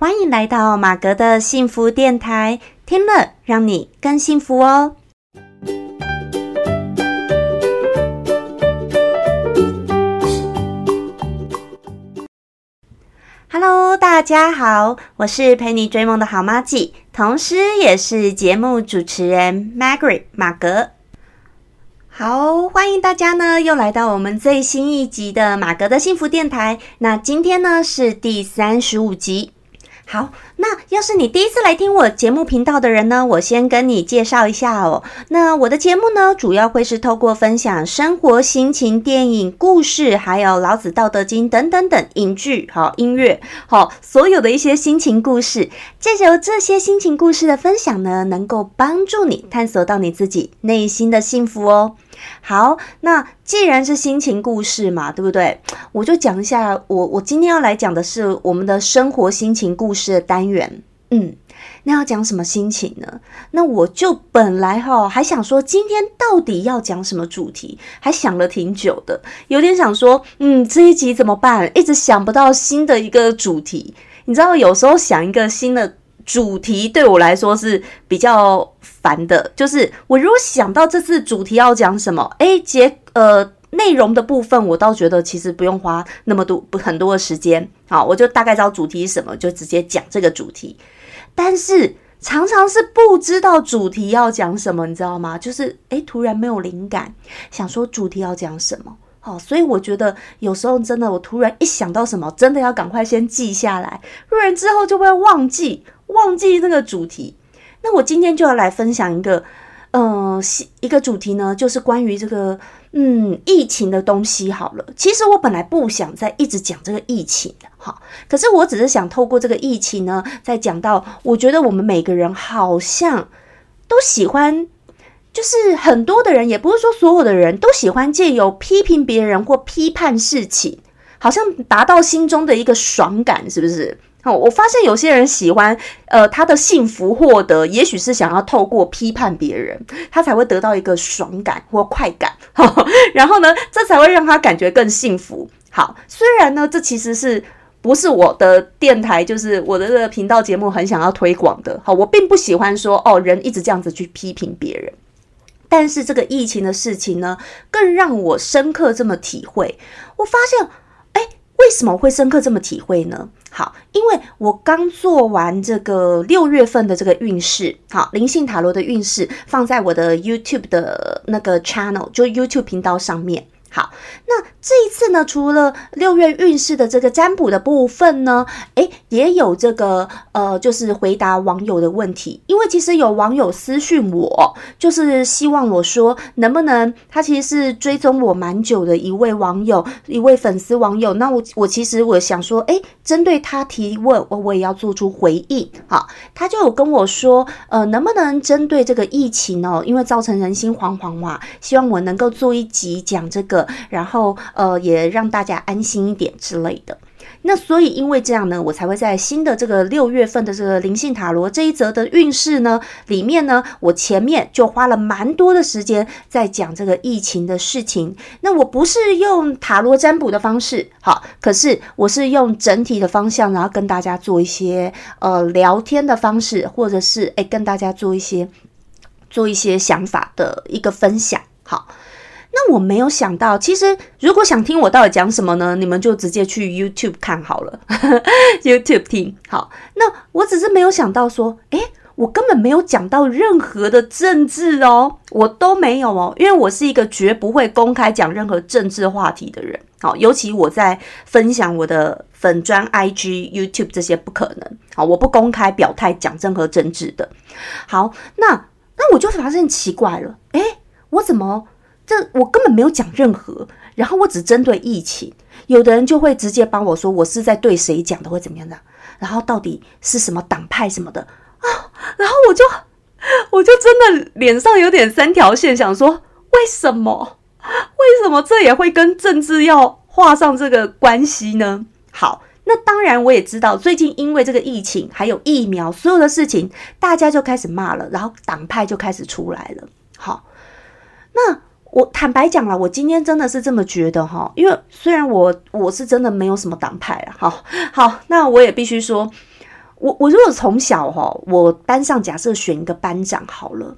欢迎来到马格的幸福电台，听了让你更幸福哦。Hello，大家好，我是陪你追梦的好妈咪，同时也是节目主持人 Margaret 马格。好，欢迎大家呢，又来到我们最新一集的马格的幸福电台。那今天呢是第三十五集。好，那要是你第一次来听我节目频道的人呢，我先跟你介绍一下哦。那我的节目呢，主要会是透过分享生活、心情、电影、故事，还有老子、道德经等等等影剧、好音乐、好所有的一些心情故事，借由这些心情故事的分享呢，能够帮助你探索到你自己内心的幸福哦。好，那既然是心情故事嘛，对不对？我就讲一下，我我今天要来讲的是我们的生活心情故事的单元。嗯，那要讲什么心情呢？那我就本来哈还想说，今天到底要讲什么主题，还想了挺久的，有点想说，嗯，这一集怎么办？一直想不到新的一个主题。你知道，有时候想一个新的。主题对我来说是比较烦的，就是我如果想到这次主题要讲什么，哎，结呃内容的部分，我倒觉得其实不用花那么多不很多的时间，好，我就大概知道主题是什么，就直接讲这个主题。但是常常是不知道主题要讲什么，你知道吗？就是哎，突然没有灵感，想说主题要讲什么。好，所以我觉得有时候真的，我突然一想到什么，真的要赶快先记下来，不然之后就会忘记，忘记那个主题。那我今天就要来分享一个，呃，一个主题呢，就是关于这个，嗯，疫情的东西。好了，其实我本来不想再一直讲这个疫情的，哈，可是我只是想透过这个疫情呢，再讲到，我觉得我们每个人好像都喜欢。就是很多的人，也不是说所有的人都喜欢借由批评别人或批判事情，好像达到心中的一个爽感，是不是？好，我发现有些人喜欢，呃，他的幸福获得，也许是想要透过批判别人，他才会得到一个爽感或快感，然后呢，这才会让他感觉更幸福。好，虽然呢，这其实是不是我的电台，就是我的这个频道节目很想要推广的。好，我并不喜欢说哦，人一直这样子去批评别人。但是这个疫情的事情呢，更让我深刻这么体会。我发现，为什么会深刻这么体会呢？好，因为我刚做完这个六月份的这个运势，好，灵性塔罗的运势，放在我的 YouTube 的那个 channel，就 YouTube 频道上面。好，那这一次呢，除了六月运势的这个占卜的部分呢，诶，也有这个呃，就是回答网友的问题。因为其实有网友私讯我，就是希望我说能不能，他其实是追踪我蛮久的一位网友，一位粉丝网友。那我我其实我想说，诶，针对他提问，我我也要做出回应。好，他就有跟我说，呃，能不能针对这个疫情哦，因为造成人心惶惶嘛，希望我能够做一集讲这个。然后，呃，也让大家安心一点之类的。那所以，因为这样呢，我才会在新的这个六月份的这个灵性塔罗这一则的运势呢里面呢，我前面就花了蛮多的时间在讲这个疫情的事情。那我不是用塔罗占卜的方式，好，可是我是用整体的方向，然后跟大家做一些呃聊天的方式，或者是诶跟大家做一些做一些想法的一个分享，好。那我没有想到，其实如果想听我到底讲什么呢，你们就直接去 YouTube 看好了，YouTube 听好。那我只是没有想到说，诶，我根本没有讲到任何的政治哦，我都没有哦，因为我是一个绝不会公开讲任何政治话题的人。好，尤其我在分享我的粉砖、IG、YouTube 这些不可能。好，我不公开表态讲任何政治的。好，那那我就发现奇怪了，诶，我怎么？这我根本没有讲任何，然后我只针对疫情，有的人就会直接帮我说我是在对谁讲的，或怎么样的，然后到底是什么党派什么的啊，然后我就我就真的脸上有点三条线，想说为什么为什么这也会跟政治要画上这个关系呢？好，那当然我也知道，最近因为这个疫情还有疫苗，所有的事情大家就开始骂了，然后党派就开始出来了。好，那。我坦白讲了，我今天真的是这么觉得哈，因为虽然我我是真的没有什么党派了，好好，那我也必须说，我我如果从小哈，我班上假设选一个班长好了，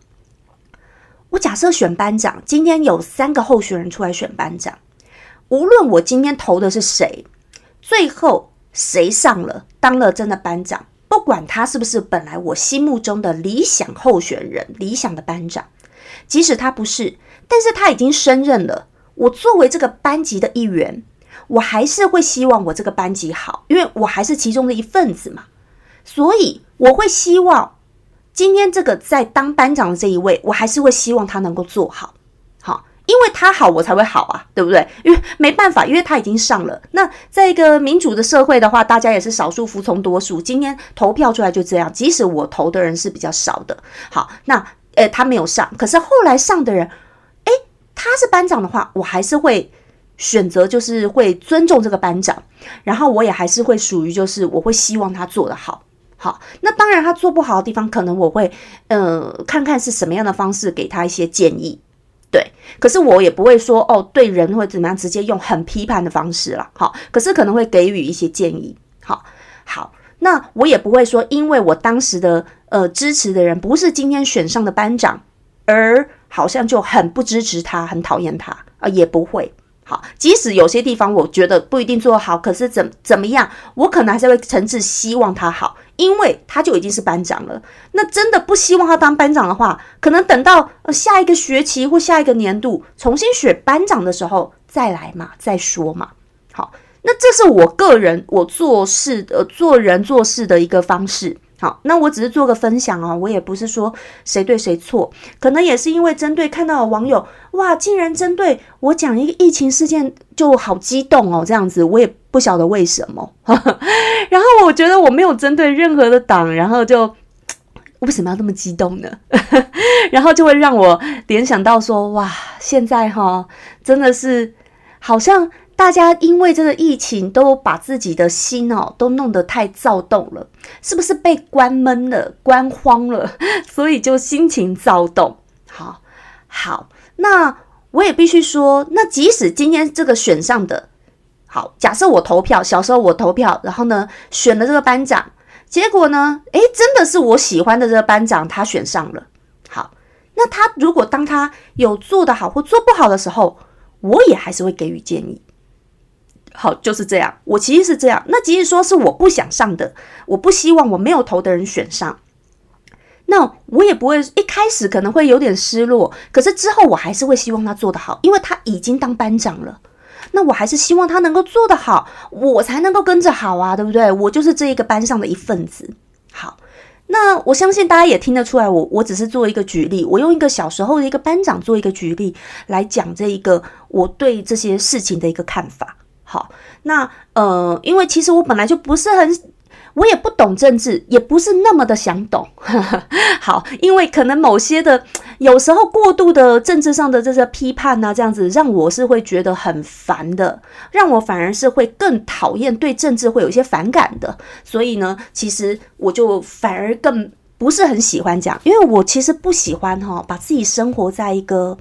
我假设选班长，今天有三个候选人出来选班长，无论我今天投的是谁，最后谁上了当了真的班长，不管他是不是本来我心目中的理想候选人、理想的班长，即使他不是，但是他已经升任了，我作为这个班级的一员。我还是会希望我这个班级好，因为我还是其中的一份子嘛，所以我会希望今天这个在当班长的这一位，我还是会希望他能够做好，好，因为他好，我才会好啊，对不对？因为没办法，因为他已经上了。那在一个民主的社会的话，大家也是少数服从多数，今天投票出来就这样，即使我投的人是比较少的，好，那呃他没有上，可是后来上的人，他是班长的话，我还是会。选择就是会尊重这个班长，然后我也还是会属于就是我会希望他做得好，好。那当然他做不好的地方，可能我会呃看看是什么样的方式给他一些建议，对。可是我也不会说哦对人或怎么样直接用很批判的方式了，好。可是可能会给予一些建议，好好。那我也不会说，因为我当时的呃支持的人不是今天选上的班长，而好像就很不支持他，很讨厌他啊，也不会。好，即使有些地方我觉得不一定做得好，可是怎怎么样，我可能还是会诚挚希望他好，因为他就已经是班长了。那真的不希望他当班长的话，可能等到下一个学期或下一个年度重新选班长的时候再来嘛，再说嘛。好，那这是我个人我做事呃做人做事的一个方式。好，那我只是做个分享哦，我也不是说谁对谁错，可能也是因为针对看到网友哇，竟然针对我讲一个疫情事件就好激动哦，这样子我也不晓得为什么。然后我觉得我没有针对任何的党，然后就为什么要那么激动呢？然后就会让我联想到说哇，现在哈真的是好像。大家因为这个疫情，都把自己的心哦，都弄得太躁动了，是不是被关闷了、关慌了？所以就心情躁动。好，好，那我也必须说，那即使今天这个选上的，好，假设我投票，小时候我投票，然后呢选了这个班长，结果呢，诶，真的是我喜欢的这个班长，他选上了。好，那他如果当他有做得好或做不好的时候，我也还是会给予建议。好，就是这样。我其实是这样。那即使说是我不想上的，我不希望我没有投的人选上，那我也不会一开始可能会有点失落。可是之后我还是会希望他做得好，因为他已经当班长了。那我还是希望他能够做得好，我才能够跟着好啊，对不对？我就是这一个班上的一份子。好，那我相信大家也听得出来，我我只是做一个举例，我用一个小时候的一个班长做一个举例来讲这一个我对这些事情的一个看法。好，那呃，因为其实我本来就不是很，我也不懂政治，也不是那么的想懂。好，因为可能某些的有时候过度的政治上的这些批判呢，这样子让我是会觉得很烦的，让我反而是会更讨厌对政治会有一些反感的。所以呢，其实我就反而更不是很喜欢讲，因为我其实不喜欢哈，把自己生活在一个。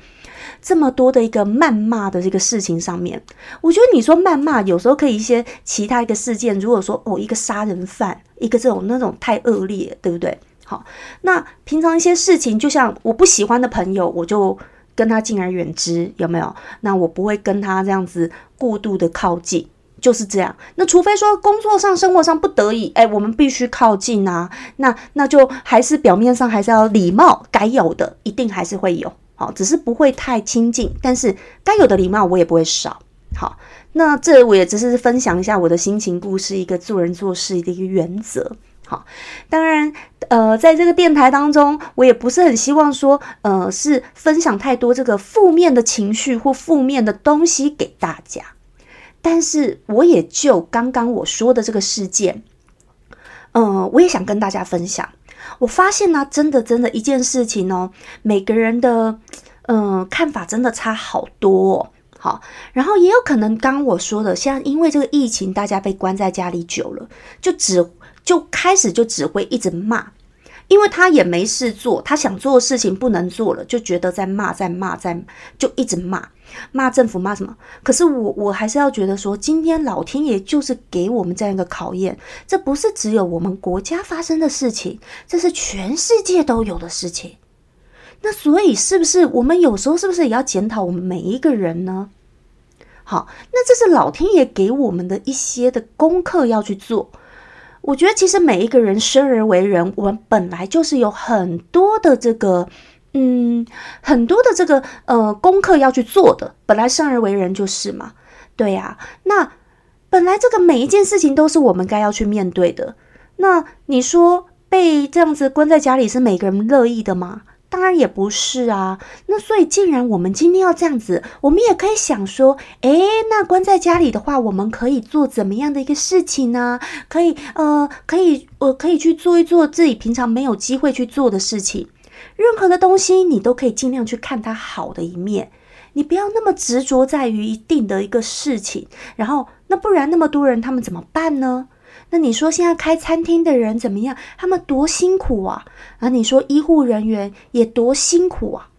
这么多的一个谩骂的这个事情上面，我觉得你说谩骂有时候可以一些其他一个事件，如果说哦一个杀人犯，一个这种那种太恶劣，对不对？好，那平常一些事情，就像我不喜欢的朋友，我就跟他敬而远之，有没有？那我不会跟他这样子过度的靠近，就是这样。那除非说工作上、生活上不得已，哎，我们必须靠近啊，那那就还是表面上还是要礼貌，该有的一定还是会有。好，只是不会太亲近，但是该有的礼貌我也不会少。好，那这我也只是分享一下我的心情故事，一个做人做事的一个原则。好，当然，呃，在这个电台当中，我也不是很希望说，呃，是分享太多这个负面的情绪或负面的东西给大家。但是，我也就刚刚我说的这个事件，嗯，我也想跟大家分享。我发现呢，真的，真的，一件事情哦，每个人的嗯看法真的差好多。好，然后也有可能，刚我说的，像因为这个疫情，大家被关在家里久了，就只就开始就只会一直骂，因为他也没事做，他想做的事情不能做了，就觉得在骂，在骂，在就一直骂，骂政府，骂什么？可是我我还是要觉得说，今天老天爷就是给我们这样一个考验，这不是只有我们国家发生的事情，这是全世界都有的事情。那所以是不是我们有时候是不是也要检讨我们每一个人呢？好，那这是老天爷给我们的一些的功课要去做。我觉得其实每一个人生而为人，我们本来就是有很多的这个，嗯，很多的这个呃功课要去做的。本来生而为人就是嘛，对呀。那本来这个每一件事情都是我们该要去面对的。那你说被这样子关在家里是每个人乐意的吗？当然也不是啊，那所以既然我们今天要这样子，我们也可以想说，诶，那关在家里的话，我们可以做怎么样的一个事情呢？可以，呃，可以，呃，可以去做一做自己平常没有机会去做的事情。任何的东西，你都可以尽量去看它好的一面，你不要那么执着在于一定的一个事情。然后，那不然那么多人他们怎么办呢？那你说现在开餐厅的人怎么样？他们多辛苦啊！啊，你说医护人员也多辛苦啊！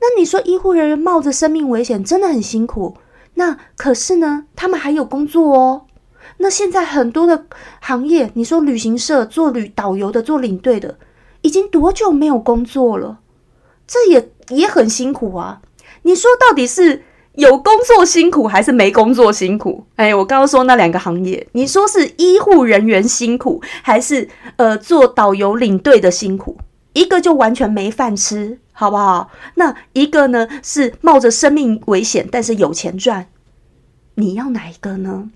那你说医护人员冒着生命危险真的很辛苦。那可是呢，他们还有工作哦。那现在很多的行业，你说旅行社做旅导游的、做领队的，已经多久没有工作了？这也也很辛苦啊！你说到底是？有工作辛苦还是没工作辛苦？哎，我刚刚说那两个行业，你说是医护人员辛苦，还是呃做导游领队的辛苦？一个就完全没饭吃，好不好？那一个呢是冒着生命危险，但是有钱赚，你要哪一个呢？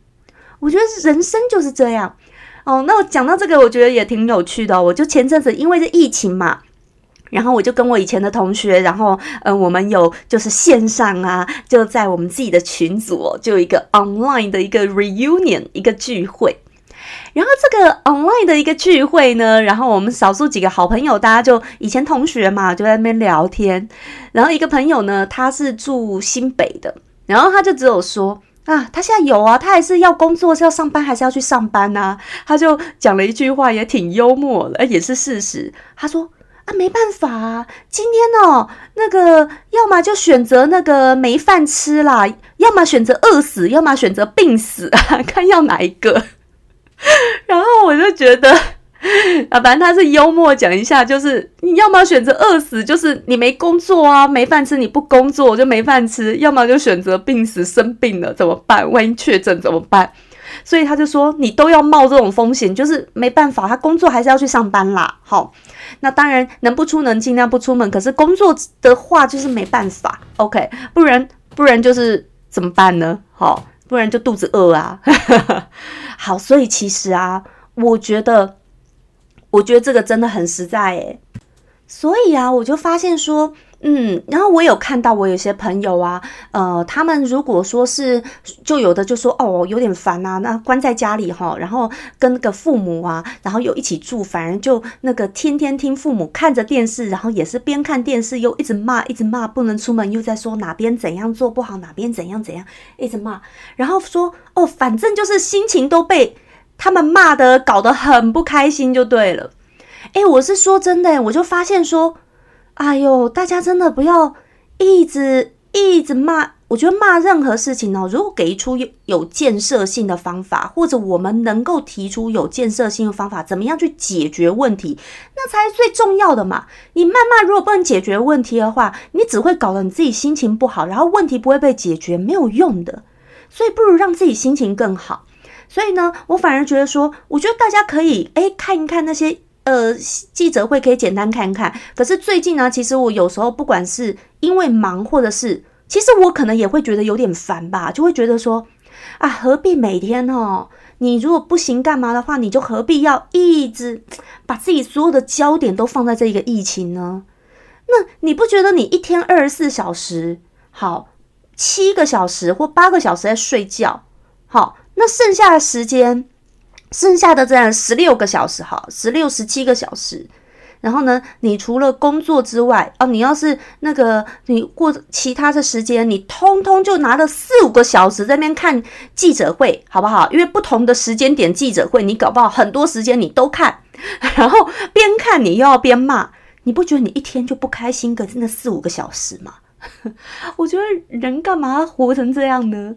我觉得人生就是这样哦。那我讲到这个，我觉得也挺有趣的。我就前阵子因为是疫情嘛。然后我就跟我以前的同学，然后呃，我们有就是线上啊，就在我们自己的群组，就有一个 online 的一个 reunion 一个聚会。然后这个 online 的一个聚会呢，然后我们少数几个好朋友，大家就以前同学嘛，就在那边聊天。然后一个朋友呢，他是住新北的，然后他就只有说啊，他现在有啊，他还是要工作，是要上班，还是要去上班呢？他就讲了一句话，也挺幽默的，也是事实。他说。啊，没办法啊！今天哦，那个要么就选择那个没饭吃啦，要么选择饿死，要么选择病死啊，看要哪一个。然后我就觉得，啊，反正他是幽默讲一下，就是你要么选择饿死，就是你没工作啊，没饭吃，你不工作就没饭吃；要么就选择病死，生病了怎么办？万一确诊怎么办？所以他就说，你都要冒这种风险，就是没办法，他工作还是要去上班啦。好。那当然能不出门尽量不出门，可是工作的话就是没办法，OK，不然不然就是怎么办呢？好，不然就肚子饿啊。好，所以其实啊，我觉得，我觉得这个真的很实在诶。所以啊，我就发现说。嗯，然后我有看到我有些朋友啊，呃，他们如果说是就有的就说哦有点烦啊，那关在家里哈，然后跟个父母啊，然后有一起住，反而就那个天天听父母看着电视，然后也是边看电视又一直骂，一直骂，不能出门，又在说哪边怎样做不好，哪边怎样怎样，一直骂，然后说哦，反正就是心情都被他们骂的搞得很不开心就对了。诶，我是说真的，我就发现说。哎呦，大家真的不要一直一直骂。我觉得骂任何事情呢，如果给出有有建设性的方法，或者我们能够提出有建设性的方法，怎么样去解决问题，那才是最重要的嘛。你谩骂如果不能解决问题的话，你只会搞得你自己心情不好，然后问题不会被解决，没有用的。所以不如让自己心情更好。所以呢，我反而觉得说，我觉得大家可以诶看一看那些。呃，记者会可以简单看看。可是最近呢，其实我有时候不管是因为忙，或者是其实我可能也会觉得有点烦吧，就会觉得说啊，何必每天哦，你如果不行干嘛的话，你就何必要一直把自己所有的焦点都放在这一个疫情呢？那你不觉得你一天二十四小时，好七个小时或八个小时在睡觉，好，那剩下的时间？剩下的这样十六个小时，哈，十六十七个小时。然后呢，你除了工作之外，哦，你要是那个你过其他的时间，你通通就拿了四五个小时在那边看记者会，好不好？因为不同的时间点记者会，你搞不好很多时间你都看。然后边看你又要边骂，你不觉得你一天就不开心个那四五个小时吗？我觉得人干嘛活成这样呢？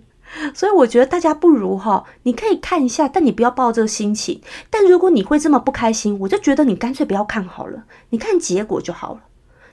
所以我觉得大家不如哈，你可以看一下，但你不要抱这个心情。但如果你会这么不开心，我就觉得你干脆不要看好了，你看结果就好了。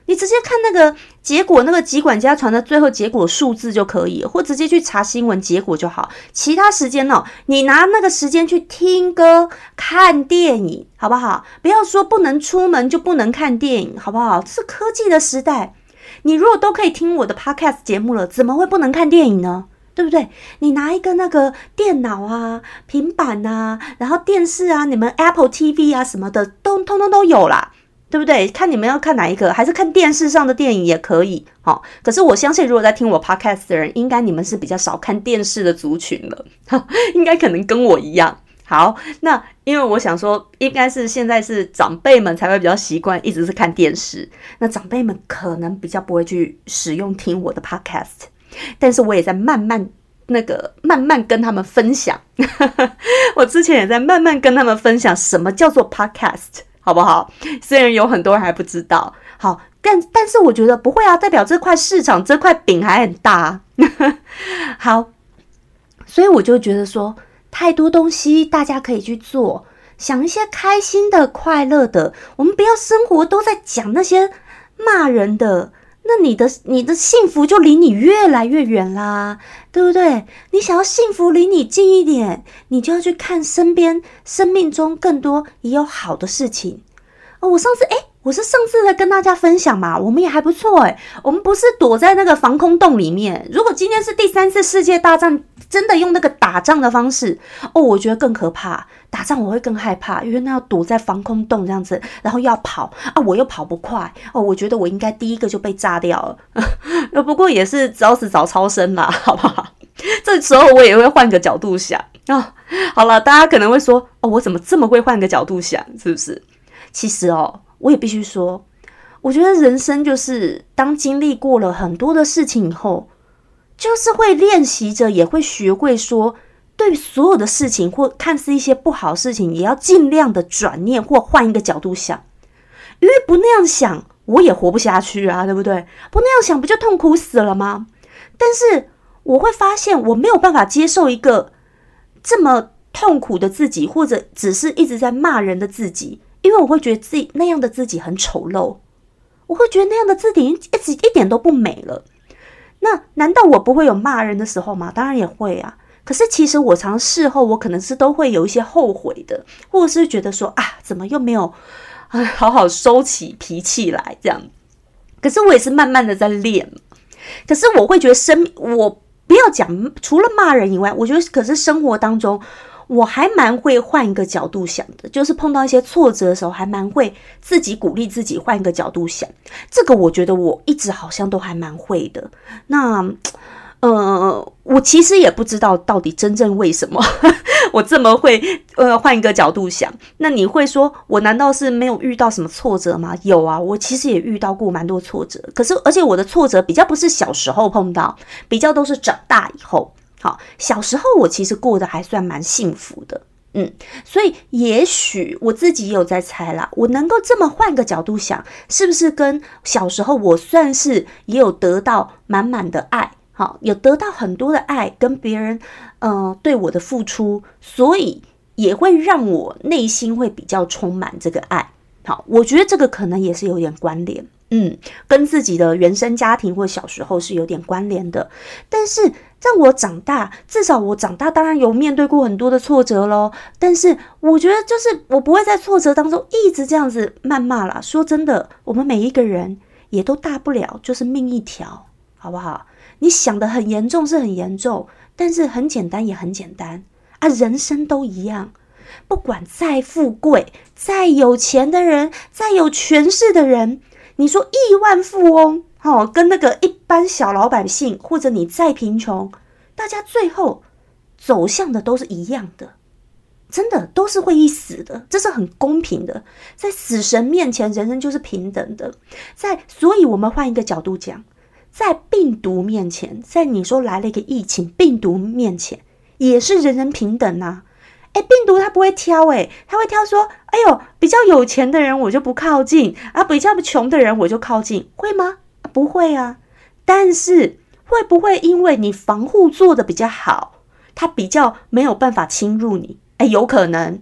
你直接看那个结果，那个集管家传的最后结果数字就可以，或直接去查新闻结果就好。其他时间呢，你拿那个时间去听歌、看电影，好不好？不要说不能出门就不能看电影，好不好？这是科技的时代，你如果都可以听我的 podcast 节目了，怎么会不能看电影呢？对不对？你拿一个那个电脑啊、平板啊，然后电视啊，你们 Apple TV 啊什么的，都通通都有啦。对不对？看你们要看哪一个，还是看电视上的电影也可以。好，可是我相信，如果在听我 podcast 的人，应该你们是比较少看电视的族群了，应该可能跟我一样。好，那因为我想说，应该是现在是长辈们才会比较习惯一直是看电视，那长辈们可能比较不会去使用听我的 podcast，但是我也在慢慢那个慢慢跟他们分享。我之前也在慢慢跟他们分享什么叫做 podcast。好不好？虽然有很多人还不知道，好，但但是我觉得不会啊，代表这块市场这块饼还很大。好，所以我就觉得说，太多东西大家可以去做，想一些开心的、快乐的。我们不要生活都在讲那些骂人的。那你的你的幸福就离你越来越远啦，对不对？你想要幸福离你近一点，你就要去看身边生命中更多也有好的事情。哦，我上次诶，我是上次在跟大家分享嘛，我们也还不错诶，我们不是躲在那个防空洞里面。如果今天是第三次世界大战，真的用那个打仗的方式，哦，我觉得更可怕。打仗我会更害怕，因为那要躲在防空洞这样子，然后要跑啊，我又跑不快哦。我觉得我应该第一个就被炸掉了，不过也是早死早超生啦，好不好？这时候我也会换个角度想啊。好了，大家可能会说哦，我怎么这么会换个角度想？是不是？其实哦，我也必须说，我觉得人生就是当经历过了很多的事情以后，就是会练习着，也会学会说。对所有的事情，或看似一些不好事情，也要尽量的转念或换一个角度想，因为不那样想，我也活不下去啊，对不对？不那样想，不就痛苦死了吗？但是我会发现，我没有办法接受一个这么痛苦的自己，或者只是一直在骂人的自己，因为我会觉得自己那样的自己很丑陋，我会觉得那样的自己一直一点都不美了。那难道我不会有骂人的时候吗？当然也会啊。可是其实我常事后，我可能是都会有一些后悔的，或者是觉得说啊，怎么又没有啊，好好收起脾气来这样。可是我也是慢慢的在练。可是我会觉得生，我不要讲除了骂人以外，我觉得可是生活当中，我还蛮会换一个角度想的，就是碰到一些挫折的时候，还蛮会自己鼓励自己换一个角度想。这个我觉得我一直好像都还蛮会的。那。呃，我其实也不知道到底真正为什么 我这么会呃换一个角度想。那你会说我难道是没有遇到什么挫折吗？有啊，我其实也遇到过蛮多挫折。可是而且我的挫折比较不是小时候碰到，比较都是长大以后。好，小时候我其实过得还算蛮幸福的，嗯。所以也许我自己也有在猜啦，我能够这么换个角度想，是不是跟小时候我算是也有得到满满的爱？好，有得到很多的爱，跟别人，呃，对我的付出，所以也会让我内心会比较充满这个爱。好，我觉得这个可能也是有点关联，嗯，跟自己的原生家庭或小时候是有点关联的。但是让我长大，至少我长大，当然有面对过很多的挫折咯。但是我觉得，就是我不会在挫折当中一直这样子谩骂啦。说真的，我们每一个人也都大不了就是命一条，好不好？你想的很严重是很严重，但是很简单也很简单啊！人生都一样，不管再富贵、再有钱的人、再有权势的人，你说亿万富翁哦，跟那个一般小老百姓，或者你再贫穷，大家最后走向的都是一样的，真的都是会一死的，这是很公平的，在死神面前，人人就是平等的。在，所以我们换一个角度讲。在病毒面前，在你说来了一个疫情，病毒面前也是人人平等呐。哎，病毒它不会挑，哎，它会挑说，哎呦，比较有钱的人我就不靠近，啊，比较穷的人我就靠近，会吗？不会啊。但是会不会因为你防护做的比较好，它比较没有办法侵入你？哎，有可能。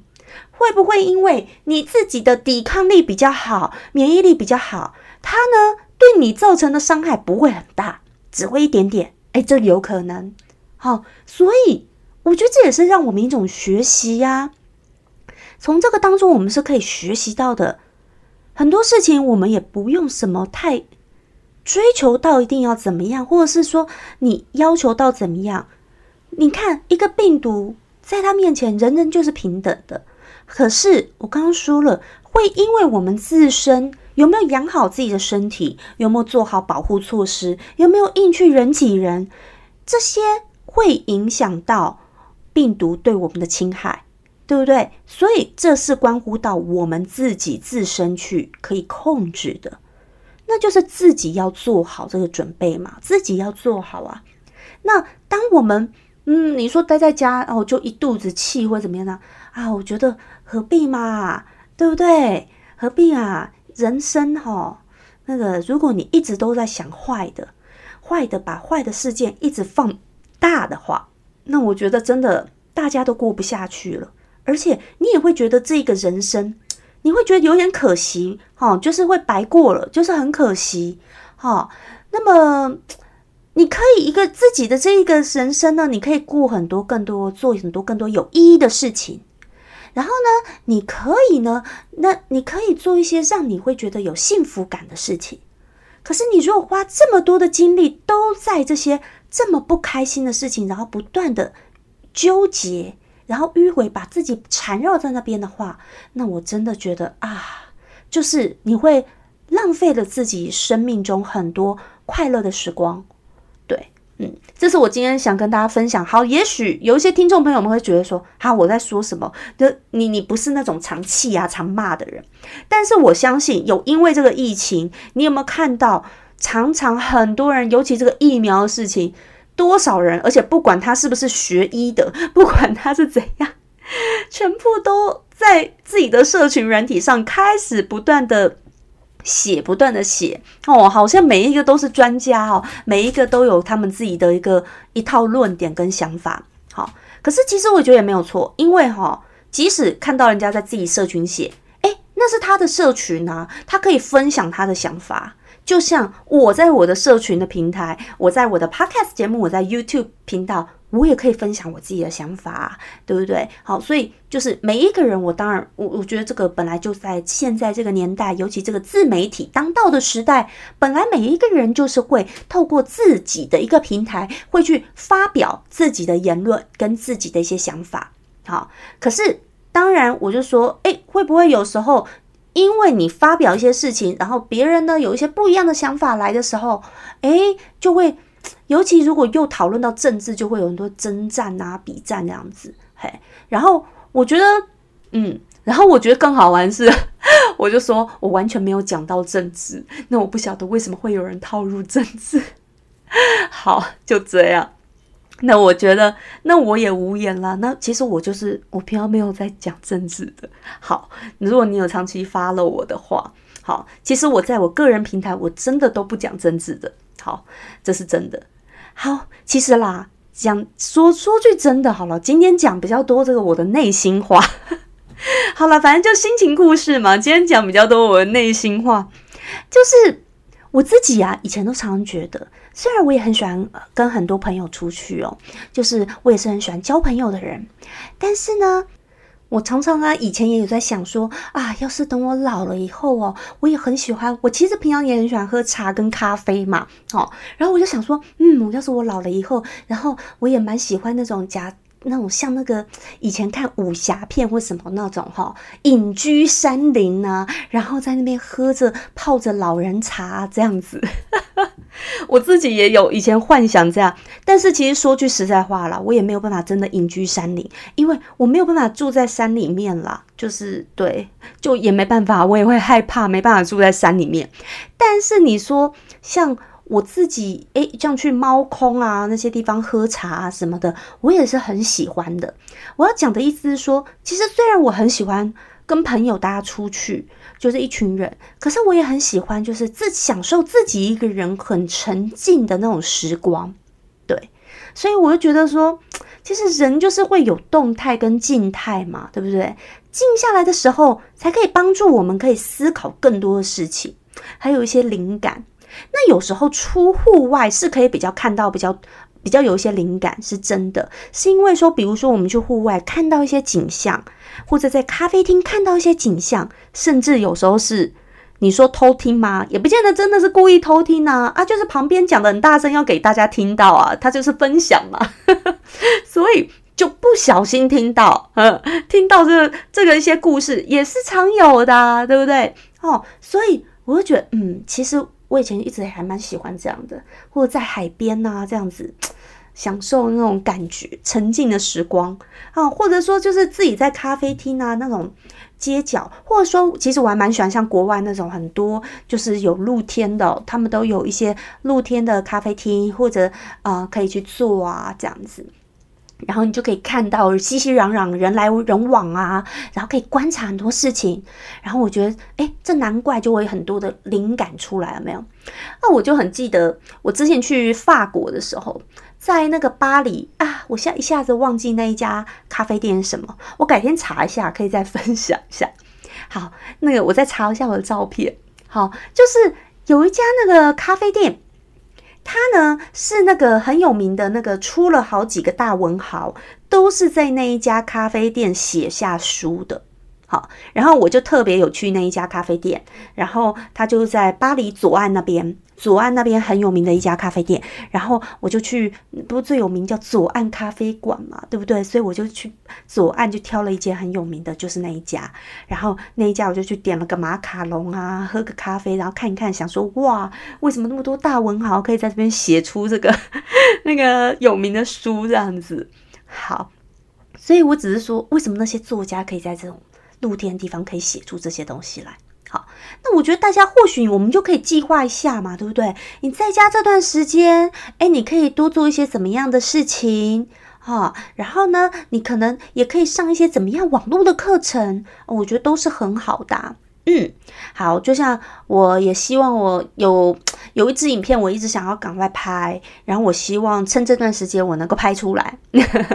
会不会因为你自己的抵抗力比较好，免疫力比较好，它呢对你造成的伤害不会很大，只会一点点？哎，这有可能。好，所以。我觉得这也是让我们一种学习呀。从这个当中，我们是可以学习到的很多事情。我们也不用什么太追求到一定要怎么样，或者是说你要求到怎么样。你看，一个病毒在他面前，人人就是平等的。可是我刚刚说了，会因为我们自身有没有养好自己的身体，有没有做好保护措施，有没有硬去人挤人，这些会影响到。病毒对我们的侵害，对不对？所以这是关乎到我们自己自身去可以控制的，那就是自己要做好这个准备嘛，自己要做好啊。那当我们嗯，你说待在家哦，就一肚子气或者怎么样呢？啊，我觉得何必嘛，对不对？何必啊？人生哈，那个如果你一直都在想坏的，坏的把坏的事件一直放大的话。那我觉得真的大家都过不下去了，而且你也会觉得这个人生，你会觉得有点可惜，哈，就是会白过了，就是很可惜，哈。那么你可以一个自己的这一个人生呢，你可以过很多更多，做很多更多有意义的事情。然后呢，你可以呢，那你可以做一些让你会觉得有幸福感的事情。可是你如果花这么多的精力都在这些。这么不开心的事情，然后不断的纠结，然后迂回，把自己缠绕在那边的话，那我真的觉得啊，就是你会浪费了自己生命中很多快乐的时光。对，嗯，这是我今天想跟大家分享。好，也许有一些听众朋友们会觉得说，哈，我在说什么？就你，你不是那种常气啊、常骂的人。但是我相信，有因为这个疫情，你有没有看到？常常很多人，尤其这个疫苗的事情，多少人，而且不管他是不是学医的，不管他是怎样，全部都在自己的社群软体上开始不断的写，不断的写哦，好像每一个都是专家哦，每一个都有他们自己的一个一套论点跟想法。好，可是其实我觉得也没有错，因为哈，即使看到人家在自己社群写，诶，那是他的社群啊，他可以分享他的想法。就像我在我的社群的平台，我在我的 podcast 节目，我在 YouTube 频道，我也可以分享我自己的想法，对不对？好，所以就是每一个人，我当然，我我觉得这个本来就在现在这个年代，尤其这个自媒体当道的时代，本来每一个人就是会透过自己的一个平台，会去发表自己的言论跟自己的一些想法。好，可是当然，我就说，诶，会不会有时候？因为你发表一些事情，然后别人呢有一些不一样的想法来的时候，诶，就会，尤其如果又讨论到政治，就会有很多征战啊、比战这样子，嘿。然后我觉得，嗯，然后我觉得更好玩是，我就说我完全没有讲到政治，那我不晓得为什么会有人套入政治。好，就这样。那我觉得，那我也无言了。那其实我就是我平常没有在讲政治的。好，如果你有长期发了我的话，好，其实我在我个人平台我真的都不讲政治的。好，这是真的。好，其实啦，讲说说句真的，好了，今天讲比较多这个我的内心话。好了，反正就心情故事嘛。今天讲比较多我的内心话，就是我自己啊，以前都常常觉得。虽然我也很喜欢跟很多朋友出去哦，就是我也是很喜欢交朋友的人，但是呢，我常常啊，以前也有在想说啊，要是等我老了以后哦，我也很喜欢，我其实平常也很喜欢喝茶跟咖啡嘛，哦，然后我就想说，嗯，要是我老了以后，然后我也蛮喜欢那种夹。那种像那个以前看武侠片或什么那种哈，隐居山林啊，然后在那边喝着泡着老人茶这样子，我自己也有以前幻想这样，但是其实说句实在话啦，我也没有办法真的隐居山林，因为我没有办法住在山里面啦，就是对，就也没办法，我也会害怕，没办法住在山里面。但是你说像我自己诶，这样去猫空啊那些地方喝茶啊什么的，我也是很喜欢的。我要讲的意思是说，其实虽然我很喜欢跟朋友大家出去，就是一群人，可是我也很喜欢就是自享受自己一个人很沉静的那种时光。对，所以我就觉得说，其实人就是会有动态跟静态嘛，对不对？静下来的时候，才可以帮助我们可以思考更多的事情，还有一些灵感。那有时候出户外是可以比较看到比较比较有一些灵感，是真的，是因为说，比如说我们去户外看到一些景象，或者在咖啡厅看到一些景象，甚至有时候是你说偷听吗？也不见得真的是故意偷听啊，啊，就是旁边讲的很大声要给大家听到啊，他就是分享嘛，所以就不小心听到，嗯，听到这这个一些故事也是常有的，对不对？哦，所以我就觉得，嗯，其实。我以前一直还蛮喜欢这样的，或者在海边呐这样子享受那种感觉，沉静的时光啊，或者说就是自己在咖啡厅啊那种街角，或者说其实我还蛮喜欢像国外那种很多就是有露天的，他们都有一些露天的咖啡厅，或者啊可以去坐啊这样子。然后你就可以看到熙熙攘攘人来人往啊，然后可以观察很多事情。然后我觉得，哎，这难怪就会很多的灵感出来了，没有？那我就很记得我之前去法国的时候，在那个巴黎啊，我现在一下子忘记那一家咖啡店是什么，我改天查一下，可以再分享一下。好，那个我再查一下我的照片。好，就是有一家那个咖啡店。他呢是那个很有名的那个，出了好几个大文豪，都是在那一家咖啡店写下书的。好，然后我就特别有去那一家咖啡店，然后他就在巴黎左岸那边。左岸那边很有名的一家咖啡店，然后我就去，不是最有名叫左岸咖啡馆嘛，对不对？所以我就去左岸就挑了一间很有名的，就是那一家。然后那一家我就去点了个马卡龙啊，喝个咖啡，然后看一看，想说哇，为什么那么多大文豪可以在这边写出这个那个有名的书这样子？好，所以我只是说，为什么那些作家可以在这种露天地方可以写出这些东西来？好，那我觉得大家或许我们就可以计划一下嘛，对不对？你在家这段时间，哎，你可以多做一些怎么样的事情哈？然后呢，你可能也可以上一些怎么样网络的课程，我觉得都是很好的。嗯，好，就像我也希望我有有一支影片，我一直想要赶快拍，然后我希望趁这段时间我能够拍出来。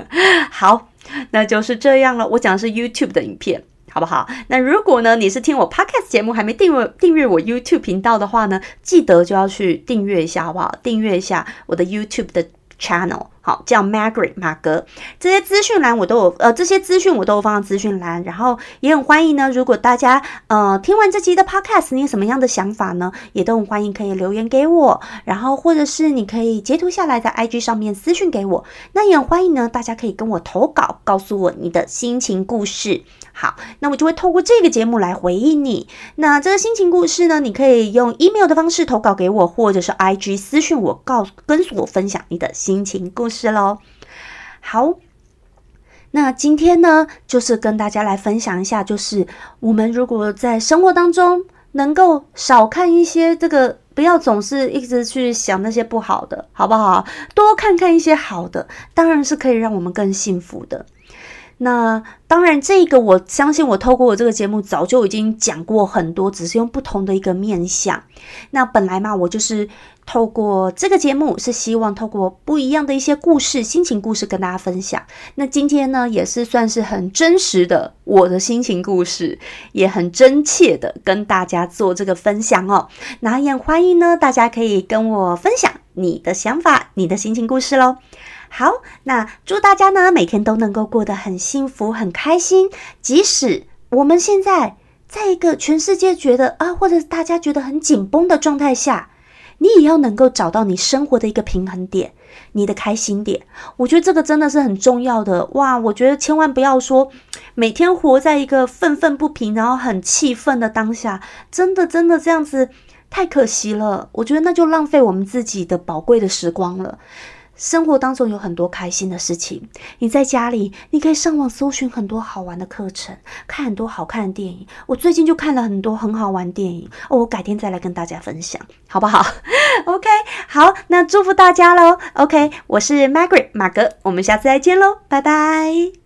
好，那就是这样了。我讲的是 YouTube 的影片。好不好？那如果呢，你是听我 podcast 节目还没订阅订阅我 YouTube 频道的话呢，记得就要去订阅一下，好不好？订阅一下我的 YouTube 的 channel，好，叫 Margaret 马格。这些资讯栏我都有，呃，这些资讯我都有放在资讯栏。然后也很欢迎呢，如果大家呃听完这集的 podcast，你有什么样的想法呢？也都很欢迎可以留言给我，然后或者是你可以截图下来在 IG 上面私讯给我。那也很欢迎呢，大家可以跟我投稿，告诉我你的心情故事。好，那我就会透过这个节目来回应你。那这个心情故事呢，你可以用 email 的方式投稿给我，或者是 IG 私讯我，告跟我分享你的心情故事喽。好，那今天呢，就是跟大家来分享一下，就是我们如果在生活当中能够少看一些这个，不要总是一直去想那些不好的，好不好？多看看一些好的，当然是可以让我们更幸福的。那当然，这个我相信，我透过我这个节目早就已经讲过很多，只是用不同的一个面相。那本来嘛，我就是透过这个节目，是希望透过不一样的一些故事、心情故事跟大家分享。那今天呢，也是算是很真实的我的心情故事，也很真切的跟大家做这个分享哦。那也欢迎呢，大家可以跟我分享你的想法、你的心情故事喽。好，那祝大家呢每天都能够过得很幸福、很开心。即使我们现在在一个全世界觉得啊，或者大家觉得很紧绷的状态下，你也要能够找到你生活的一个平衡点，你的开心点。我觉得这个真的是很重要的哇！我觉得千万不要说每天活在一个愤愤不平，然后很气愤的当下，真的真的这样子太可惜了。我觉得那就浪费我们自己的宝贵的时光了。生活当中有很多开心的事情。你在家里，你可以上网搜寻很多好玩的课程，看很多好看的电影。我最近就看了很多很好玩电影哦，我改天再来跟大家分享，好不好？OK，好，那祝福大家喽。OK，我是 Margaret 马格，我们下次再见喽，拜拜。